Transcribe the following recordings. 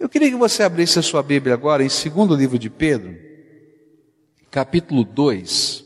Eu queria que você abrisse a sua Bíblia agora em segundo livro de Pedro, capítulo 2.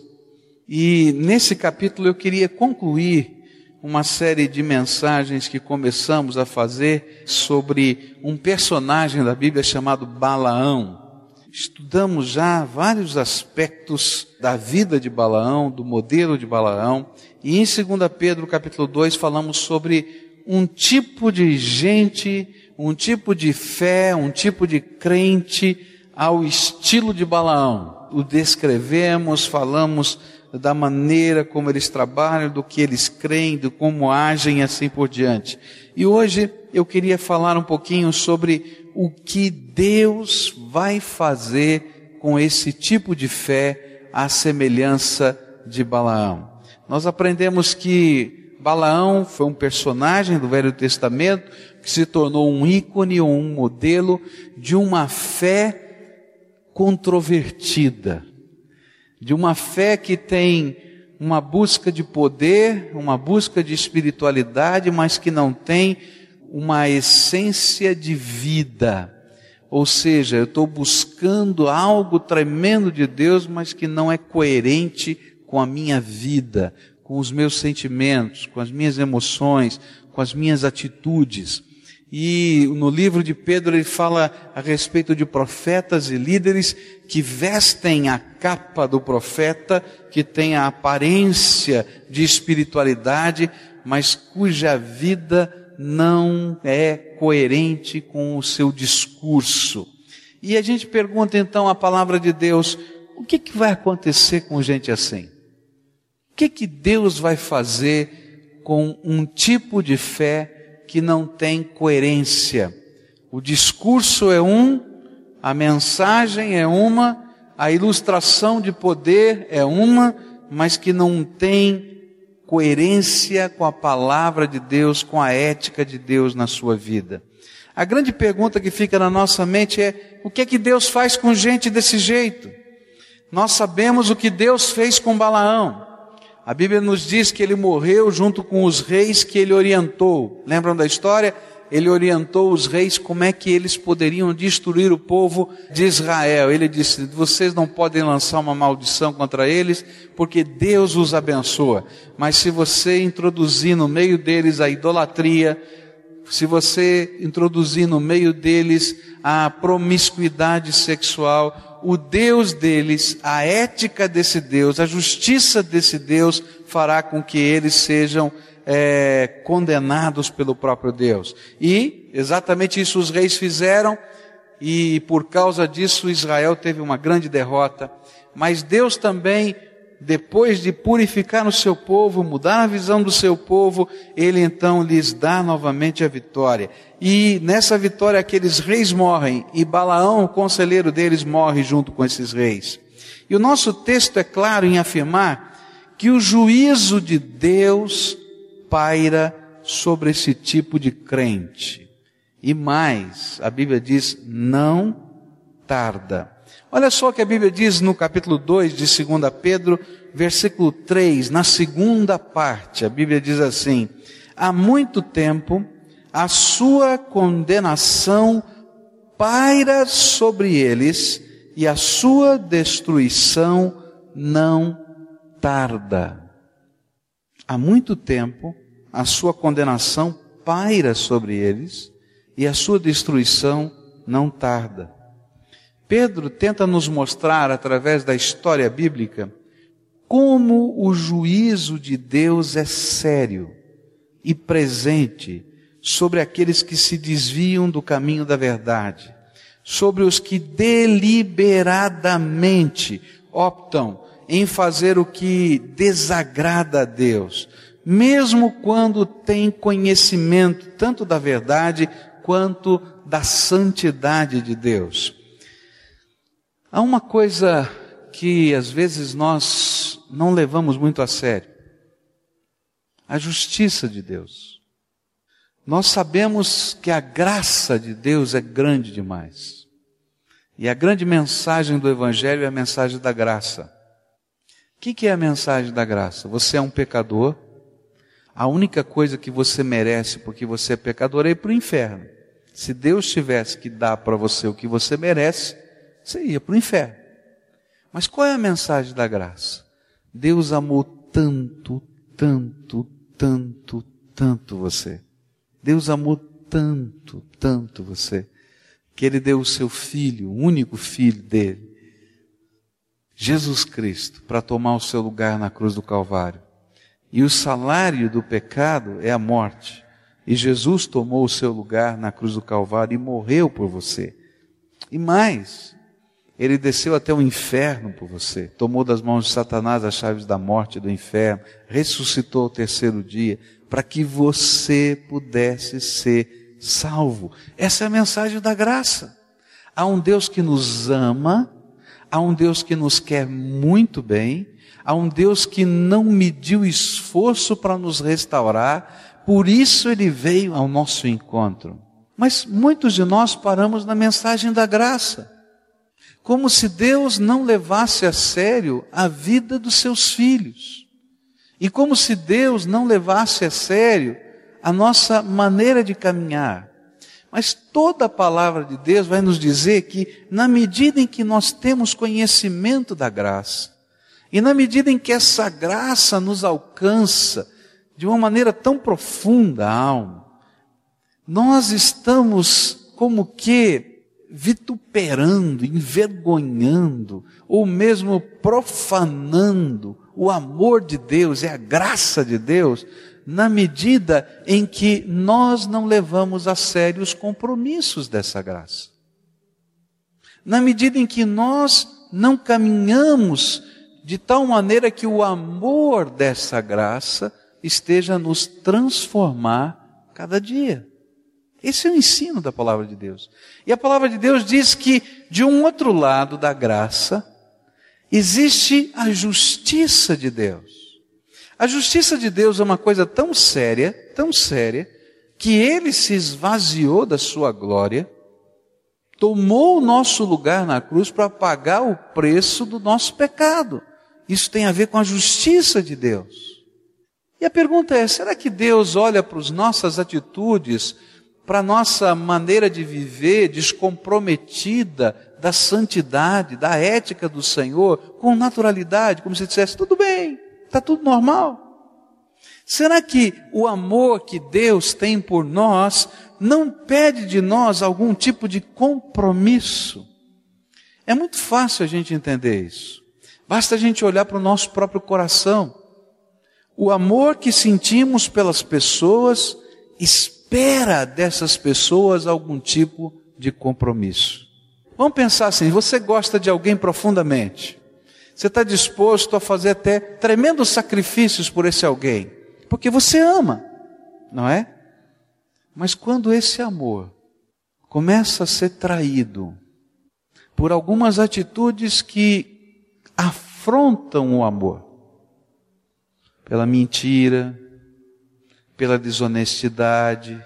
E nesse capítulo eu queria concluir uma série de mensagens que começamos a fazer sobre um personagem da Bíblia chamado Balaão. Estudamos já vários aspectos da vida de Balaão, do modelo de Balaão, e em 2 Pedro capítulo 2 falamos sobre um tipo de gente, um tipo de fé, um tipo de crente ao estilo de Balaão. O descrevemos, falamos da maneira como eles trabalham, do que eles creem, de como agem e assim por diante. E hoje eu queria falar um pouquinho sobre o que Deus vai fazer com esse tipo de fé à semelhança de Balaão. Nós aprendemos que Balaão foi um personagem do Velho Testamento que se tornou um ícone ou um modelo de uma fé controvertida de uma fé que tem uma busca de poder, uma busca de espiritualidade, mas que não tem uma essência de vida. Ou seja, eu estou buscando algo tremendo de Deus, mas que não é coerente com a minha vida, com os meus sentimentos, com as minhas emoções, com as minhas atitudes. E no livro de Pedro ele fala a respeito de profetas e líderes que vestem a capa do profeta, que tem a aparência de espiritualidade, mas cuja vida não é coerente com o seu discurso. E a gente pergunta então a palavra de Deus, o que, que vai acontecer com gente assim? O que, que Deus vai fazer com um tipo de fé que não tem coerência. O discurso é um, a mensagem é uma, a ilustração de poder é uma, mas que não tem coerência com a palavra de Deus, com a ética de Deus na sua vida. A grande pergunta que fica na nossa mente é: o que é que Deus faz com gente desse jeito? Nós sabemos o que Deus fez com Balaão. A Bíblia nos diz que ele morreu junto com os reis que ele orientou. Lembram da história? Ele orientou os reis como é que eles poderiam destruir o povo de Israel. Ele disse: Vocês não podem lançar uma maldição contra eles, porque Deus os abençoa. Mas se você introduzir no meio deles a idolatria, se você introduzir no meio deles a promiscuidade sexual, o Deus deles, a ética desse Deus, a justiça desse Deus fará com que eles sejam é, condenados pelo próprio Deus. E exatamente isso os reis fizeram, e por causa disso Israel teve uma grande derrota. Mas Deus também depois de purificar o seu povo, mudar a visão do seu povo, ele então lhes dá novamente a vitória. E nessa vitória aqueles reis morrem e Balaão, o conselheiro deles, morre junto com esses reis. E o nosso texto é claro em afirmar que o juízo de Deus paira sobre esse tipo de crente. E mais, a Bíblia diz, não tarda. Olha só o que a Bíblia diz no capítulo 2 de 2 Pedro, versículo 3, na segunda parte, a Bíblia diz assim: Há muito tempo a sua condenação paira sobre eles e a sua destruição não tarda. Há muito tempo a sua condenação paira sobre eles e a sua destruição não tarda. Pedro tenta nos mostrar, através da história bíblica, como o juízo de Deus é sério e presente sobre aqueles que se desviam do caminho da verdade, sobre os que deliberadamente optam em fazer o que desagrada a Deus, mesmo quando têm conhecimento tanto da verdade quanto da santidade de Deus. Há uma coisa que às vezes nós não levamos muito a sério: a justiça de Deus. Nós sabemos que a graça de Deus é grande demais. E a grande mensagem do Evangelho é a mensagem da graça. O que é a mensagem da graça? Você é um pecador, a única coisa que você merece porque você é pecador é ir para o inferno. Se Deus tivesse que dar para você o que você merece, você ia para o inferno. Mas qual é a mensagem da graça? Deus amou tanto, tanto, tanto, tanto você. Deus amou tanto, tanto você, que Ele deu o seu filho, o único filho dele, Jesus Cristo, para tomar o seu lugar na cruz do Calvário. E o salário do pecado é a morte. E Jesus tomou o seu lugar na cruz do Calvário e morreu por você. E mais, ele desceu até o inferno por você, tomou das mãos de Satanás as chaves da morte e do inferno, ressuscitou ao terceiro dia, para que você pudesse ser salvo. Essa é a mensagem da graça. Há um Deus que nos ama, há um Deus que nos quer muito bem, há um Deus que não mediu esforço para nos restaurar, por isso ele veio ao nosso encontro. Mas muitos de nós paramos na mensagem da graça. Como se Deus não levasse a sério a vida dos seus filhos. E como se Deus não levasse a sério a nossa maneira de caminhar. Mas toda a palavra de Deus vai nos dizer que, na medida em que nós temos conhecimento da graça, e na medida em que essa graça nos alcança, de uma maneira tão profunda a alma, nós estamos como que vituperando, envergonhando, ou mesmo profanando o amor de Deus e a graça de Deus, na medida em que nós não levamos a sério os compromissos dessa graça. Na medida em que nós não caminhamos de tal maneira que o amor dessa graça esteja a nos transformar cada dia. Esse é o ensino da palavra de Deus. E a palavra de Deus diz que, de um outro lado da graça, existe a justiça de Deus. A justiça de Deus é uma coisa tão séria, tão séria, que ele se esvaziou da sua glória, tomou o nosso lugar na cruz para pagar o preço do nosso pecado. Isso tem a ver com a justiça de Deus. E a pergunta é: será que Deus olha para as nossas atitudes, para a nossa maneira de viver descomprometida da santidade, da ética do Senhor, com naturalidade, como se dissesse: tudo bem, está tudo normal? Será que o amor que Deus tem por nós não pede de nós algum tipo de compromisso? É muito fácil a gente entender isso. Basta a gente olhar para o nosso próprio coração. O amor que sentimos pelas pessoas dessas pessoas algum tipo de compromisso. Vamos pensar assim: você gosta de alguém profundamente, você está disposto a fazer até tremendos sacrifícios por esse alguém, porque você ama, não é? Mas quando esse amor começa a ser traído por algumas atitudes que afrontam o amor, pela mentira, pela desonestidade,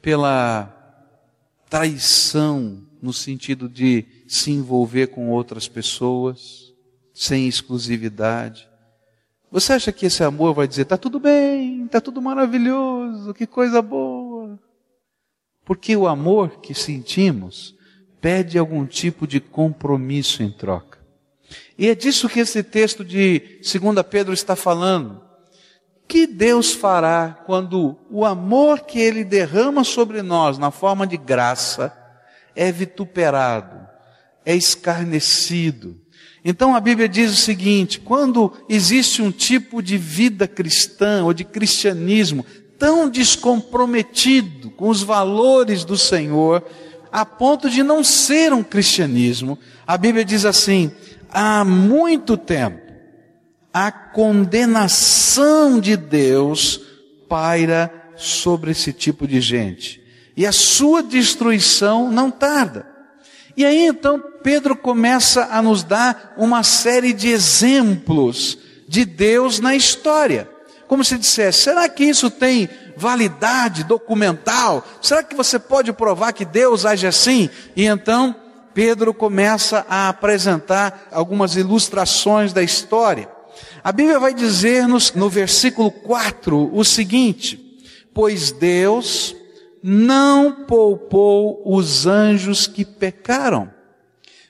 pela traição no sentido de se envolver com outras pessoas sem exclusividade. Você acha que esse amor vai dizer, está tudo bem, está tudo maravilhoso, que coisa boa? Porque o amor que sentimos pede algum tipo de compromisso em troca. E é disso que esse texto de 2 Pedro está falando. Que Deus fará quando o amor que Ele derrama sobre nós na forma de graça é vituperado, é escarnecido. Então a Bíblia diz o seguinte: quando existe um tipo de vida cristã ou de cristianismo tão descomprometido com os valores do Senhor, a ponto de não ser um cristianismo, a Bíblia diz assim: há muito tempo, a condenação de Deus paira sobre esse tipo de gente. E a sua destruição não tarda. E aí então Pedro começa a nos dar uma série de exemplos de Deus na história. Como se dissesse, será que isso tem validade documental? Será que você pode provar que Deus age assim? E então Pedro começa a apresentar algumas ilustrações da história. A Bíblia vai dizer-nos no versículo 4 o seguinte: Pois Deus não poupou os anjos que pecaram,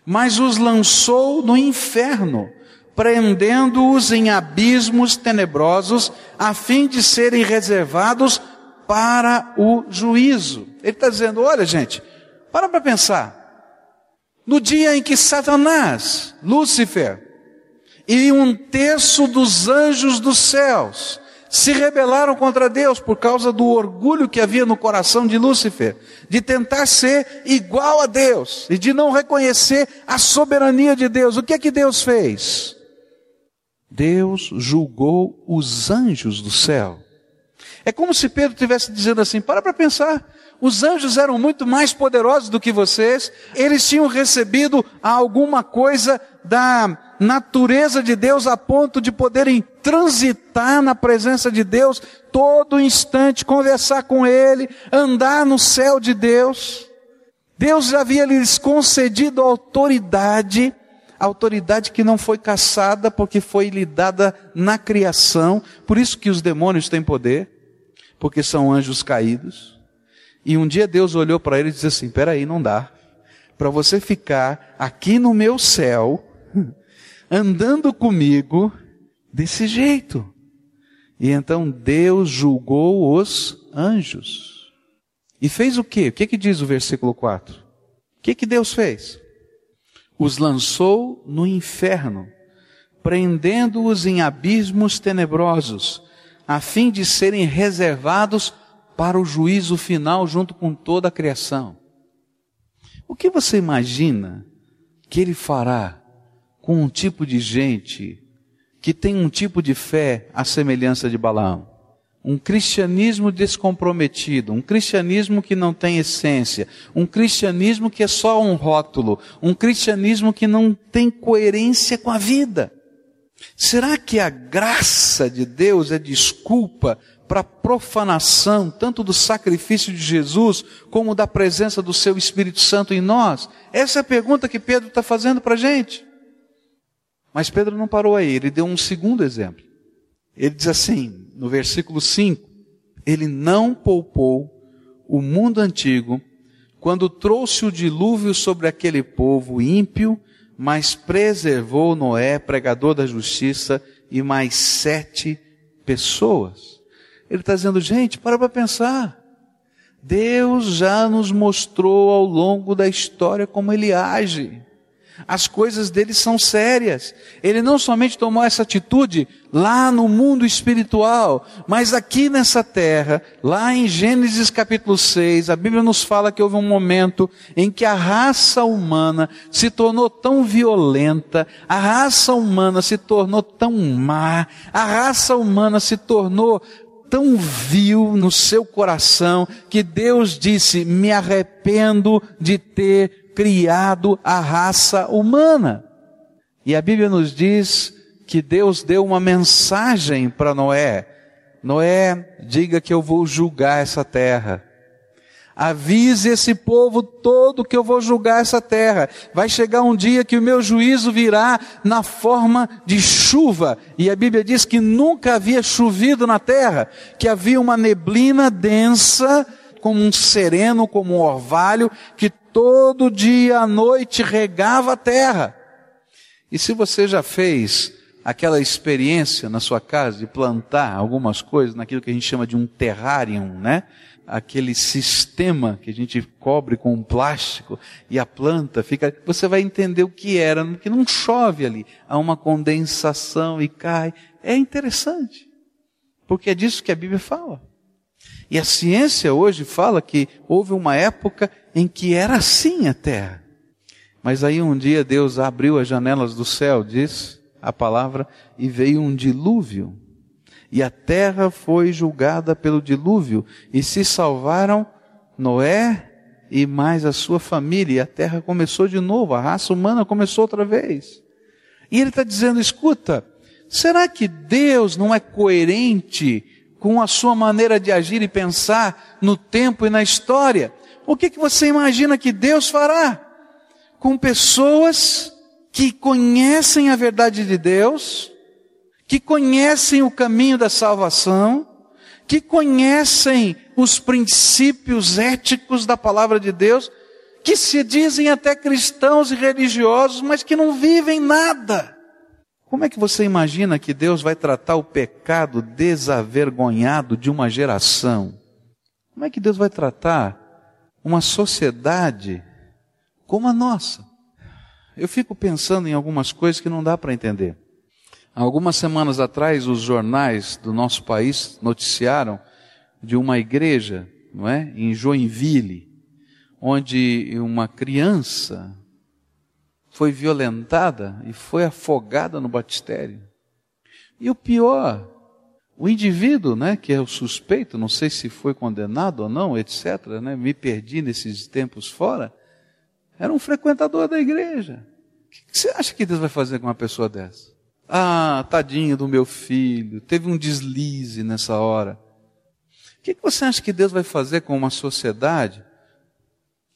mas os lançou no inferno, prendendo-os em abismos tenebrosos, a fim de serem reservados para o juízo. Ele está dizendo: olha, gente, para para pensar. No dia em que Satanás, Lúcifer, e um terço dos anjos dos céus se rebelaram contra Deus por causa do orgulho que havia no coração de Lúcifer, de tentar ser igual a Deus e de não reconhecer a soberania de Deus. O que é que Deus fez? Deus julgou os anjos do céu. É como se Pedro estivesse dizendo assim: para para pensar. Os anjos eram muito mais poderosos do que vocês, eles tinham recebido alguma coisa da natureza de Deus a ponto de poderem transitar na presença de Deus todo instante, conversar com Ele, andar no céu de Deus. Deus já havia lhes concedido autoridade, autoridade que não foi caçada porque foi lhe dada na criação, por isso que os demônios têm poder, porque são anjos caídos. E um dia Deus olhou para ele e disse assim: peraí, não dá. Para você ficar aqui no meu céu, andando comigo desse jeito. E então Deus julgou os anjos. E fez o quê? O que, que diz o versículo 4? O que, que Deus fez? Os lançou no inferno, prendendo-os em abismos tenebrosos, a fim de serem reservados para o juízo final junto com toda a criação. O que você imagina que ele fará com um tipo de gente que tem um tipo de fé à semelhança de Balaão. Um cristianismo descomprometido, um cristianismo que não tem essência, um cristianismo que é só um rótulo, um cristianismo que não tem coerência com a vida. Será que a graça de Deus é desculpa para a profanação tanto do sacrifício de Jesus como da presença do seu Espírito Santo em nós? Essa é a pergunta que Pedro está fazendo para a gente. Mas Pedro não parou aí, ele deu um segundo exemplo. Ele diz assim, no versículo 5: Ele não poupou o mundo antigo quando trouxe o dilúvio sobre aquele povo ímpio, mas preservou Noé, pregador da justiça, e mais sete pessoas. Ele está dizendo, gente, para para pensar. Deus já nos mostrou ao longo da história como ele age. As coisas dele são sérias. Ele não somente tomou essa atitude lá no mundo espiritual, mas aqui nessa terra, lá em Gênesis capítulo 6, a Bíblia nos fala que houve um momento em que a raça humana se tornou tão violenta, a raça humana se tornou tão má, a raça humana se tornou tão vil no seu coração que Deus disse: Me arrependo de ter criado a raça humana. E a Bíblia nos diz que Deus deu uma mensagem para Noé. Noé, diga que eu vou julgar essa terra. Avise esse povo todo que eu vou julgar essa terra. Vai chegar um dia que o meu juízo virá na forma de chuva. E a Bíblia diz que nunca havia chovido na terra, que havia uma neblina densa, como um sereno, como um orvalho, que todo dia à noite regava a terra. E se você já fez aquela experiência na sua casa de plantar algumas coisas naquilo que a gente chama de um terrarium, né? Aquele sistema que a gente cobre com um plástico e a planta fica, você vai entender o que era, que não chove ali, há uma condensação e cai. É interessante. Porque é disso que a Bíblia fala. E a ciência hoje fala que houve uma época em que era assim a terra. Mas aí um dia Deus abriu as janelas do céu, diz a palavra, e veio um dilúvio. E a terra foi julgada pelo dilúvio, e se salvaram Noé e mais a sua família. E a terra começou de novo, a raça humana começou outra vez. E ele está dizendo: escuta, será que Deus não é coerente com a sua maneira de agir e pensar no tempo e na história? O que, que você imagina que Deus fará com pessoas que conhecem a verdade de Deus, que conhecem o caminho da salvação, que conhecem os princípios éticos da palavra de Deus, que se dizem até cristãos e religiosos, mas que não vivem nada. Como é que você imagina que Deus vai tratar o pecado desavergonhado de uma geração? Como é que Deus vai tratar uma sociedade como a nossa? Eu fico pensando em algumas coisas que não dá para entender. Algumas semanas atrás, os jornais do nosso país noticiaram de uma igreja, não é, em Joinville, onde uma criança foi violentada e foi afogada no batistério. E o pior, o indivíduo, né, que é o suspeito, não sei se foi condenado ou não, etc., né, me perdi nesses tempos fora, era um frequentador da igreja. O que você acha que Deus vai fazer com uma pessoa dessa? Ah, tadinho do meu filho, teve um deslize nessa hora. O que você acha que Deus vai fazer com uma sociedade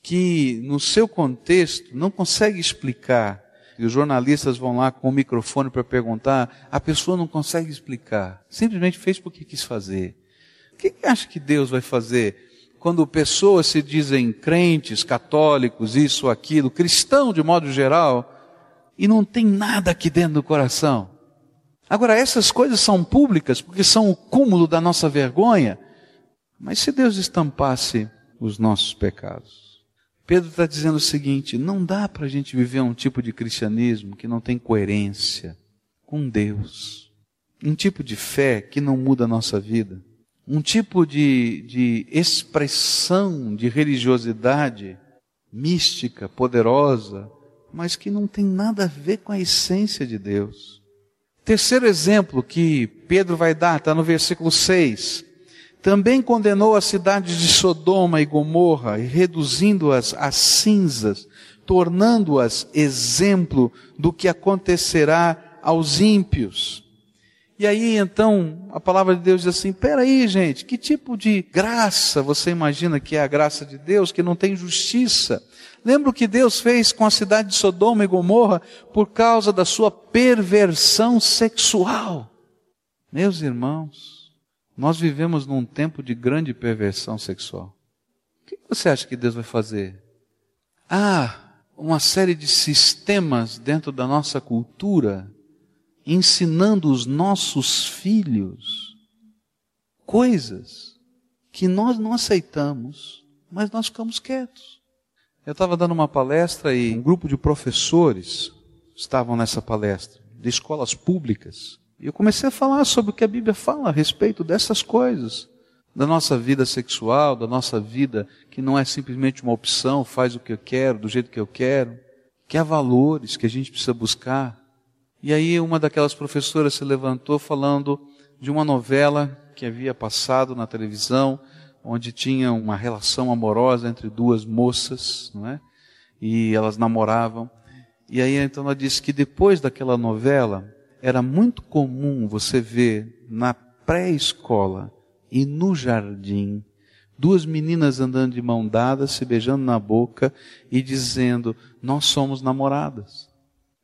que, no seu contexto, não consegue explicar? E os jornalistas vão lá com o microfone para perguntar, a pessoa não consegue explicar, simplesmente fez porque quis fazer. O que acha que Deus vai fazer quando pessoas se dizem crentes, católicos, isso, aquilo, cristão de modo geral, e não tem nada aqui dentro do coração. Agora, essas coisas são públicas porque são o cúmulo da nossa vergonha. Mas se Deus estampasse os nossos pecados? Pedro está dizendo o seguinte: não dá para a gente viver um tipo de cristianismo que não tem coerência com Deus. Um tipo de fé que não muda a nossa vida. Um tipo de, de expressão de religiosidade mística, poderosa, mas que não tem nada a ver com a essência de Deus. Terceiro exemplo que Pedro vai dar, está no versículo 6. Também condenou as cidades de Sodoma e Gomorra, reduzindo-as a cinzas, tornando-as exemplo do que acontecerá aos ímpios. E aí então a palavra de Deus diz assim: peraí, gente, que tipo de graça você imagina que é a graça de Deus, que não tem justiça? Lembra o que Deus fez com a cidade de Sodoma e Gomorra por causa da sua perversão sexual? Meus irmãos, nós vivemos num tempo de grande perversão sexual. O que você acha que Deus vai fazer? Ah, uma série de sistemas dentro da nossa cultura ensinando os nossos filhos coisas que nós não aceitamos, mas nós ficamos quietos. Eu estava dando uma palestra e um grupo de professores estavam nessa palestra, de escolas públicas. E eu comecei a falar sobre o que a Bíblia fala a respeito dessas coisas. Da nossa vida sexual, da nossa vida que não é simplesmente uma opção, faz o que eu quero, do jeito que eu quero. Que há valores que a gente precisa buscar. E aí uma daquelas professoras se levantou falando de uma novela que havia passado na televisão, onde tinha uma relação amorosa entre duas moças, não é? E elas namoravam. E aí então ela disse que depois daquela novela era muito comum você ver na pré-escola e no jardim duas meninas andando de mão dada, se beijando na boca e dizendo: "Nós somos namoradas".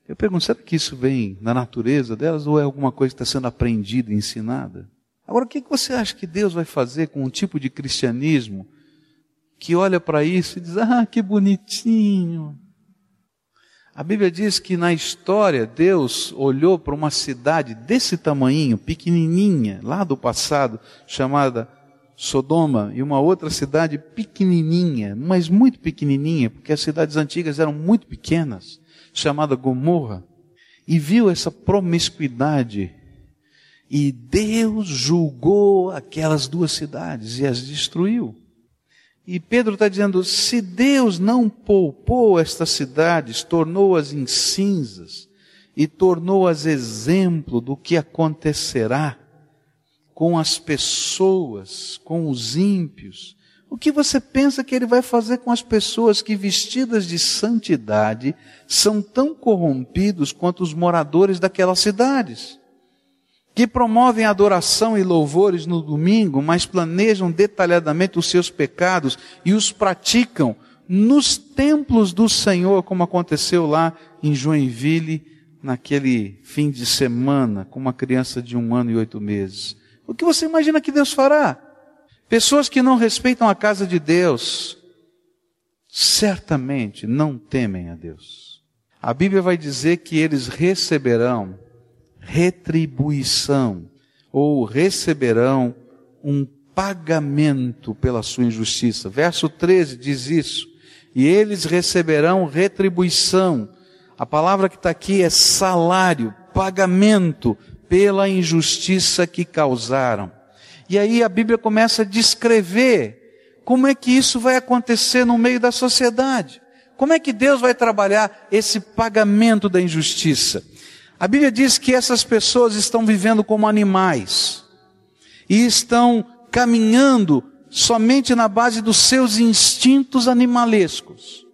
Eu pergunto, será que isso vem na natureza delas ou é alguma coisa que está sendo aprendida e ensinada? Agora, o que você acha que Deus vai fazer com um tipo de cristianismo que olha para isso e diz: ah, que bonitinho? A Bíblia diz que na história Deus olhou para uma cidade desse tamanho, pequenininha, lá do passado, chamada Sodoma, e uma outra cidade pequenininha, mas muito pequenininha, porque as cidades antigas eram muito pequenas, chamada Gomorra, e viu essa promiscuidade e Deus julgou aquelas duas cidades e as destruiu. E Pedro está dizendo: se Deus não poupou estas cidades, tornou-as em cinzas e tornou-as exemplo do que acontecerá com as pessoas, com os ímpios, o que você pensa que ele vai fazer com as pessoas que, vestidas de santidade, são tão corrompidos quanto os moradores daquelas cidades? Que promovem adoração e louvores no domingo, mas planejam detalhadamente os seus pecados e os praticam nos templos do Senhor, como aconteceu lá em Joinville, naquele fim de semana, com uma criança de um ano e oito meses. O que você imagina que Deus fará? Pessoas que não respeitam a casa de Deus, certamente não temem a Deus. A Bíblia vai dizer que eles receberão retribuição ou receberão um pagamento pela sua injustiça. Verso 13 diz isso. E eles receberão retribuição. A palavra que está aqui é salário, pagamento pela injustiça que causaram. E aí a Bíblia começa a descrever como é que isso vai acontecer no meio da sociedade. Como é que Deus vai trabalhar esse pagamento da injustiça? A Bíblia diz que essas pessoas estão vivendo como animais e estão caminhando somente na base dos seus instintos animalescos.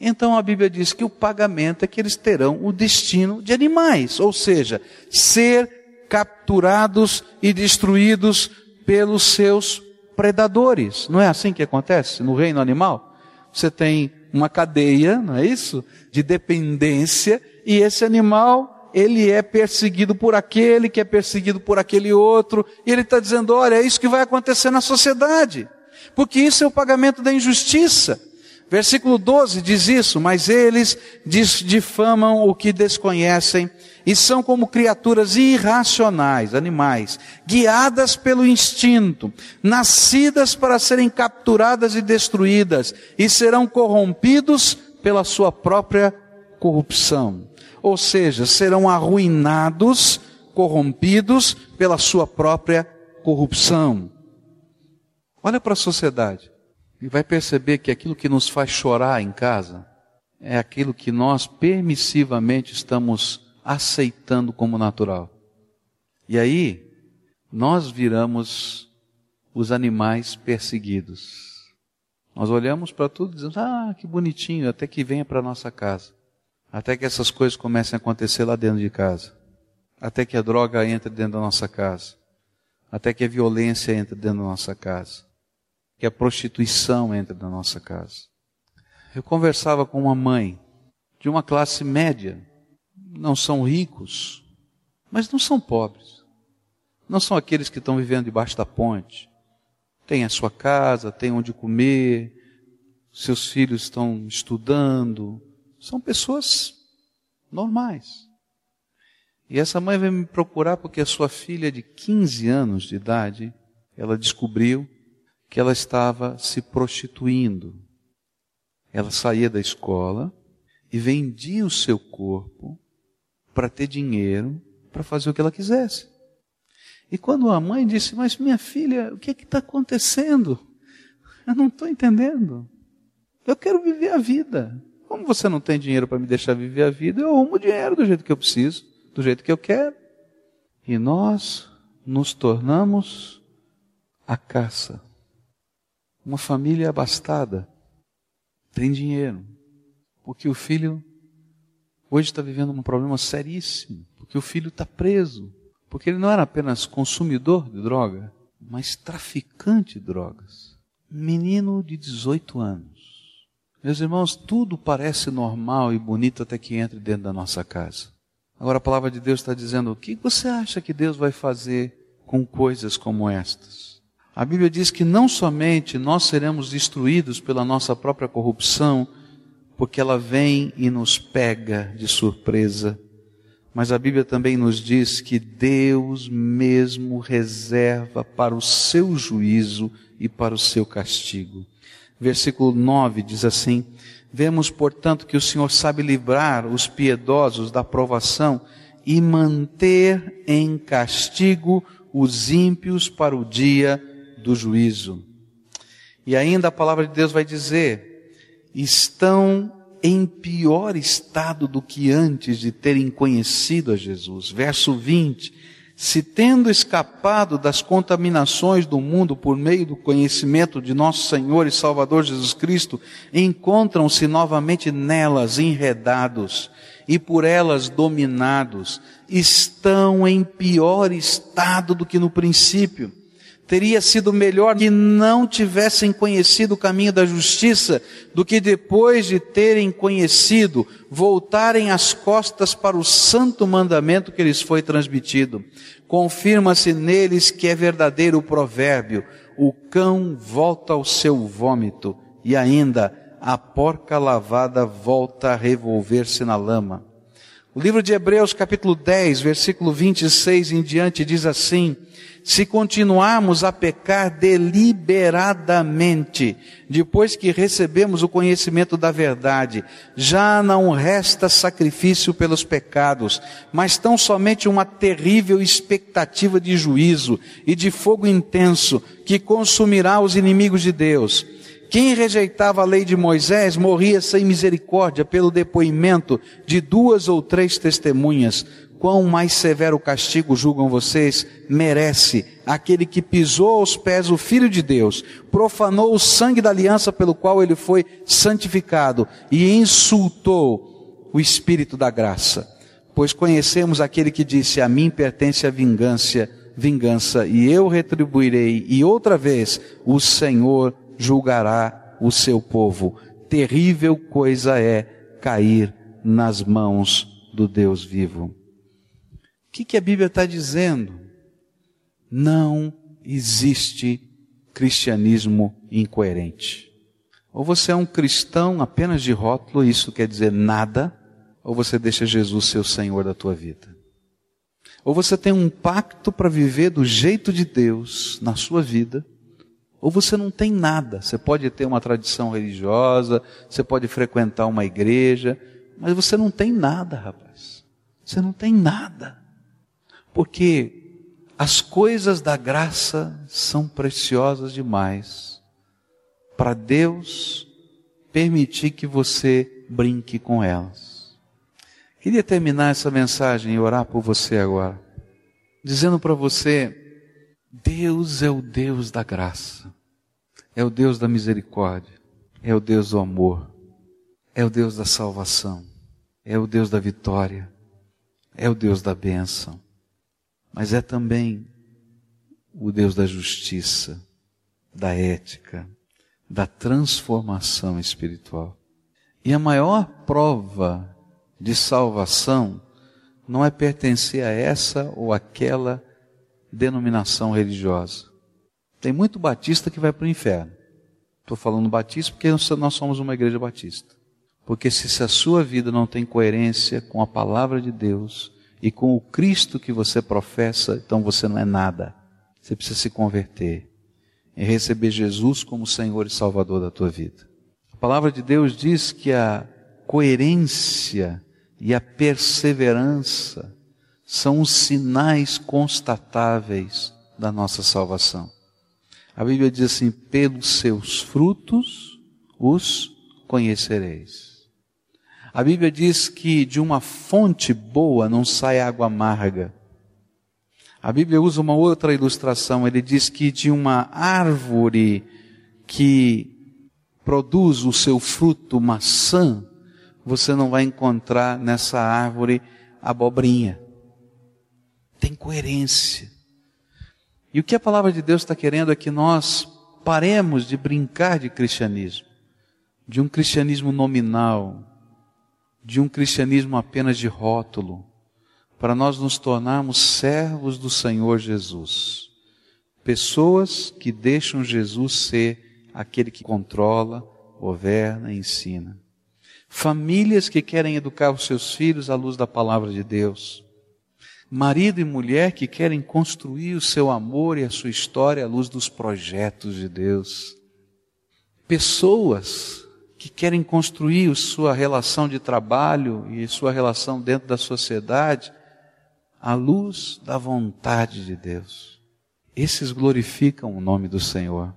Então a Bíblia diz que o pagamento é que eles terão o destino de animais, ou seja, ser capturados e destruídos pelos seus predadores. Não é assim que acontece no reino animal? Você tem uma cadeia, não é isso? De dependência, e esse animal ele é perseguido por aquele, que é perseguido por aquele outro, e ele está dizendo: olha, é isso que vai acontecer na sociedade, porque isso é o pagamento da injustiça. Versículo 12 diz isso, mas eles difamam o que desconhecem e são como criaturas irracionais, animais, guiadas pelo instinto, nascidas para serem capturadas e destruídas, e serão corrompidos pela sua própria corrupção ou seja, serão arruinados, corrompidos pela sua própria corrupção. Olha para a sociedade e vai perceber que aquilo que nos faz chorar em casa é aquilo que nós permissivamente estamos aceitando como natural. E aí, nós viramos os animais perseguidos. Nós olhamos para tudo e dizemos: Ah, que bonitinho, até que venha para nossa casa. Até que essas coisas comecem a acontecer lá dentro de casa. Até que a droga entre dentro da nossa casa. Até que a violência entre dentro da nossa casa. Que a prostituição entre na nossa casa. Eu conversava com uma mãe de uma classe média. Não são ricos, mas não são pobres. Não são aqueles que estão vivendo debaixo da ponte. Tem a sua casa, tem onde comer, seus filhos estão estudando, são pessoas normais. E essa mãe veio me procurar porque a sua filha de 15 anos de idade, ela descobriu que ela estava se prostituindo. Ela saía da escola e vendia o seu corpo para ter dinheiro para fazer o que ela quisesse. E quando a mãe disse, mas minha filha, o que é que está acontecendo? Eu não estou entendendo. Eu quero viver a vida. Como você não tem dinheiro para me deixar viver a vida, eu arrumo dinheiro do jeito que eu preciso, do jeito que eu quero. E nós nos tornamos a caça. Uma família abastada, tem dinheiro, porque o filho hoje está vivendo um problema seríssimo, porque o filho está preso, porque ele não era apenas consumidor de droga, mas traficante de drogas. Menino de 18 anos meus irmãos, tudo parece normal e bonito até que entre dentro da nossa casa. Agora a palavra de Deus está dizendo: o que você acha que Deus vai fazer com coisas como estas? A Bíblia diz que não somente nós seremos destruídos pela nossa própria corrupção, porque ela vem e nos pega de surpresa, mas a Bíblia também nos diz que Deus mesmo reserva para o seu juízo e para o seu castigo versículo 9 diz assim: Vemos, portanto, que o Senhor sabe livrar os piedosos da provação e manter em castigo os ímpios para o dia do juízo. E ainda a palavra de Deus vai dizer: estão em pior estado do que antes de terem conhecido a Jesus. Verso 20 se tendo escapado das contaminações do mundo por meio do conhecimento de nosso Senhor e Salvador Jesus Cristo, encontram-se novamente nelas enredados e por elas dominados, estão em pior estado do que no princípio. Teria sido melhor que não tivessem conhecido o caminho da justiça do que depois de terem conhecido, voltarem as costas para o santo mandamento que lhes foi transmitido. Confirma-se neles que é verdadeiro o provérbio: o cão volta ao seu vômito e ainda a porca lavada volta a revolver-se na lama. O livro de Hebreus, capítulo 10, versículo 26 em diante, diz assim: Se continuarmos a pecar deliberadamente, depois que recebemos o conhecimento da verdade, já não resta sacrifício pelos pecados, mas tão somente uma terrível expectativa de juízo e de fogo intenso que consumirá os inimigos de Deus. Quem rejeitava a lei de Moisés morria sem misericórdia pelo depoimento de duas ou três testemunhas. Quão mais severo castigo julgam vocês merece aquele que pisou aos pés o Filho de Deus, profanou o sangue da aliança pelo qual ele foi santificado e insultou o Espírito da graça. Pois conhecemos aquele que disse: A mim pertence a vingança, vingança, e eu retribuirei. E outra vez o Senhor julgará o seu povo. Terrível coisa é cair nas mãos do Deus vivo. O que, que a Bíblia está dizendo? Não existe cristianismo incoerente. Ou você é um cristão apenas de rótulo, e isso quer dizer nada, ou você deixa Jesus ser o Senhor da tua vida. Ou você tem um pacto para viver do jeito de Deus na sua vida, ou você não tem nada. Você pode ter uma tradição religiosa, você pode frequentar uma igreja, mas você não tem nada, rapaz. Você não tem nada. Porque as coisas da graça são preciosas demais para Deus permitir que você brinque com elas. Queria terminar essa mensagem e orar por você agora, dizendo para você Deus é o Deus da graça, é o Deus da misericórdia, é o Deus do amor, é o Deus da salvação, é o Deus da vitória, é o Deus da bênção, mas é também o Deus da justiça, da ética, da transformação espiritual. E a maior prova de salvação não é pertencer a essa ou aquela denominação religiosa. Tem muito batista que vai para o inferno. Estou falando batista porque nós somos uma igreja batista. Porque se a sua vida não tem coerência com a palavra de Deus e com o Cristo que você professa, então você não é nada. Você precisa se converter e receber Jesus como Senhor e Salvador da tua vida. A palavra de Deus diz que a coerência e a perseverança são os sinais constatáveis da nossa salvação. A Bíblia diz assim: pelos seus frutos os conhecereis. A Bíblia diz que de uma fonte boa não sai água amarga. A Bíblia usa uma outra ilustração. Ele diz que de uma árvore que produz o seu fruto maçã, você não vai encontrar nessa árvore abobrinha tem coerência. E o que a palavra de Deus está querendo é que nós paremos de brincar de cristianismo, de um cristianismo nominal, de um cristianismo apenas de rótulo, para nós nos tornarmos servos do Senhor Jesus. Pessoas que deixam Jesus ser aquele que controla, governa, ensina. Famílias que querem educar os seus filhos à luz da palavra de Deus marido e mulher que querem construir o seu amor e a sua história à luz dos projetos de Deus. Pessoas que querem construir sua relação de trabalho e sua relação dentro da sociedade à luz da vontade de Deus. Esses glorificam o nome do Senhor.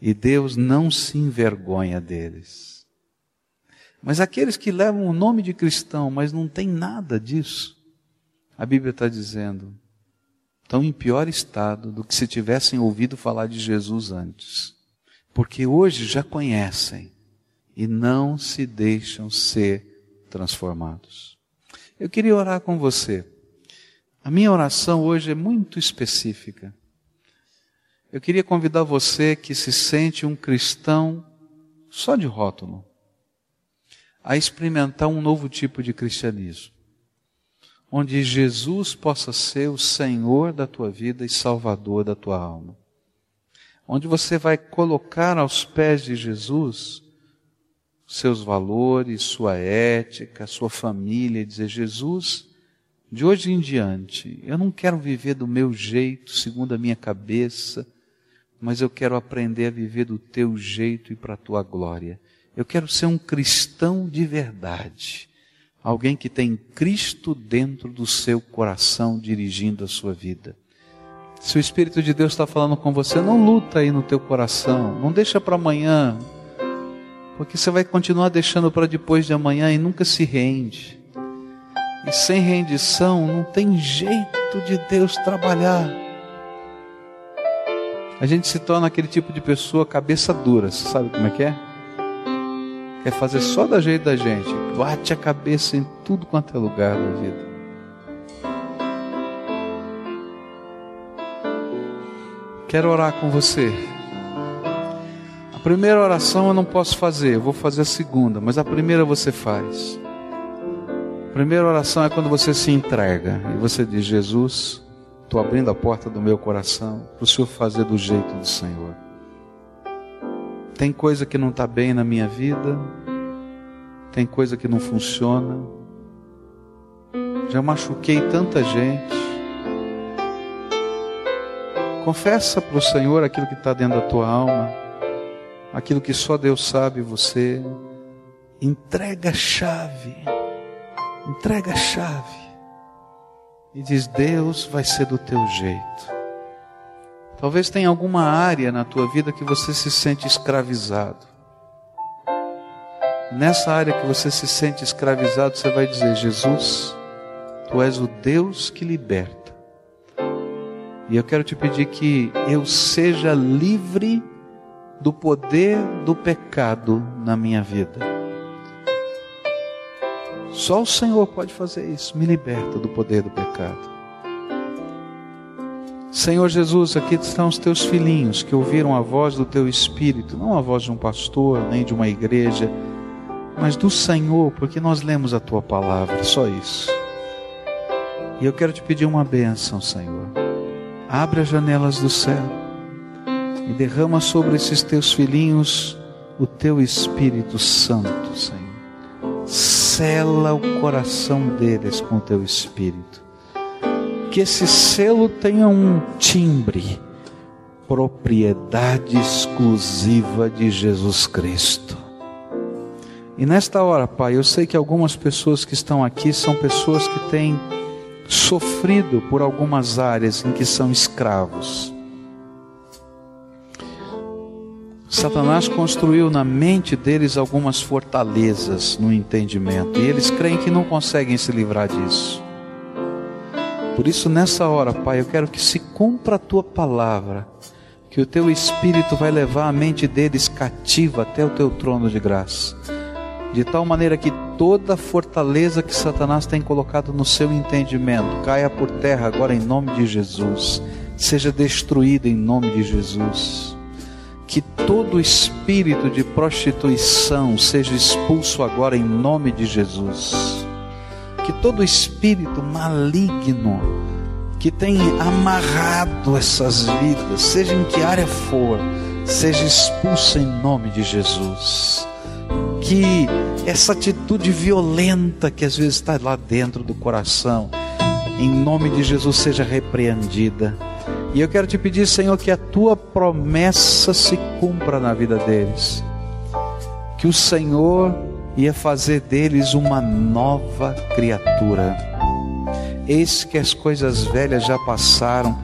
E Deus não se envergonha deles. Mas aqueles que levam o nome de cristão, mas não tem nada disso, a Bíblia está dizendo, estão em pior estado do que se tivessem ouvido falar de Jesus antes. Porque hoje já conhecem e não se deixam ser transformados. Eu queria orar com você. A minha oração hoje é muito específica. Eu queria convidar você que se sente um cristão só de rótulo a experimentar um novo tipo de cristianismo, onde Jesus possa ser o Senhor da tua vida e Salvador da tua alma, onde você vai colocar aos pés de Jesus seus valores, sua ética, sua família e dizer: Jesus, de hoje em diante, eu não quero viver do meu jeito, segundo a minha cabeça, mas eu quero aprender a viver do teu jeito e para a tua glória. Eu quero ser um cristão de verdade. Alguém que tem Cristo dentro do seu coração dirigindo a sua vida. Se o Espírito de Deus está falando com você, não luta aí no teu coração, não deixa para amanhã, porque você vai continuar deixando para depois de amanhã e nunca se rende. E sem rendição não tem jeito de Deus trabalhar. A gente se torna aquele tipo de pessoa cabeça dura, você sabe como é que é? quer fazer só da jeito da gente, bate a cabeça em tudo quanto é lugar da vida. Quero orar com você. A primeira oração eu não posso fazer, eu vou fazer a segunda, mas a primeira você faz. A primeira oração é quando você se entrega e você diz: Jesus, estou abrindo a porta do meu coração para o Senhor fazer do jeito do Senhor. Tem coisa que não está bem na minha vida, tem coisa que não funciona. Já machuquei tanta gente. Confessa para o Senhor aquilo que está dentro da tua alma, aquilo que só Deus sabe você. Entrega a chave, entrega a chave e diz: Deus vai ser do teu jeito. Talvez tenha alguma área na tua vida que você se sente escravizado. Nessa área que você se sente escravizado, você vai dizer: Jesus, tu és o Deus que liberta. E eu quero te pedir que eu seja livre do poder do pecado na minha vida. Só o Senhor pode fazer isso, me liberta do poder do pecado. Senhor Jesus, aqui estão os teus filhinhos que ouviram a voz do teu Espírito, não a voz de um pastor, nem de uma igreja, mas do Senhor, porque nós lemos a tua palavra, só isso. E eu quero te pedir uma bênção, Senhor. Abre as janelas do céu e derrama sobre esses teus filhinhos o teu Espírito Santo, Senhor. Sela o coração deles com o teu Espírito que esse selo tenha um timbre, propriedade exclusiva de Jesus Cristo. E nesta hora, Pai, eu sei que algumas pessoas que estão aqui são pessoas que têm sofrido por algumas áreas em que são escravos. Satanás construiu na mente deles algumas fortalezas no entendimento, e eles creem que não conseguem se livrar disso. Por isso, nessa hora, Pai, eu quero que se cumpra a tua palavra, que o teu Espírito vai levar a mente deles cativa até o teu trono de graça, de tal maneira que toda fortaleza que Satanás tem colocado no seu entendimento caia por terra agora em nome de Jesus, seja destruída em nome de Jesus. Que todo espírito de prostituição seja expulso agora em nome de Jesus que todo espírito maligno que tem amarrado essas vidas, seja em que área for, seja expulso em nome de Jesus. Que essa atitude violenta que às vezes está lá dentro do coração, em nome de Jesus seja repreendida. E eu quero te pedir, Senhor, que a tua promessa se cumpra na vida deles. Que o Senhor ia fazer deles uma nova criatura. Eis que as coisas velhas já passaram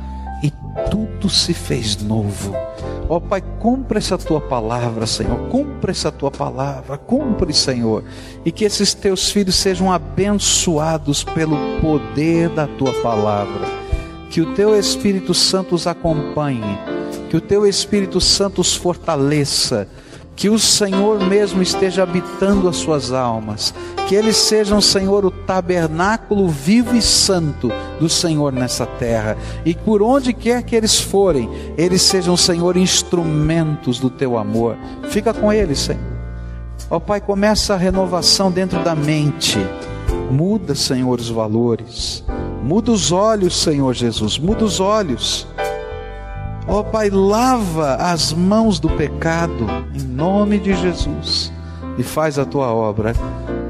e tudo se fez novo. Ó oh, Pai, cumpre essa tua palavra, Senhor. Cumpre essa tua palavra. Cumpre, Senhor. E que esses teus filhos sejam abençoados pelo poder da tua palavra. Que o teu Espírito Santo os acompanhe. Que o teu Espírito Santo os fortaleça que o Senhor mesmo esteja habitando as suas almas, que eles sejam, Senhor, o tabernáculo vivo e santo do Senhor nessa terra, e por onde quer que eles forem, eles sejam, Senhor, instrumentos do teu amor. Fica com eles, Senhor. Ó Pai, começa a renovação dentro da mente. Muda, Senhor, os valores. Muda os olhos, Senhor Jesus. Muda os olhos Ó oh, Pai, lava as mãos do pecado, em nome de Jesus, e faz a tua obra.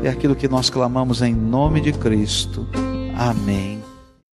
É aquilo que nós clamamos em nome de Cristo. Amém.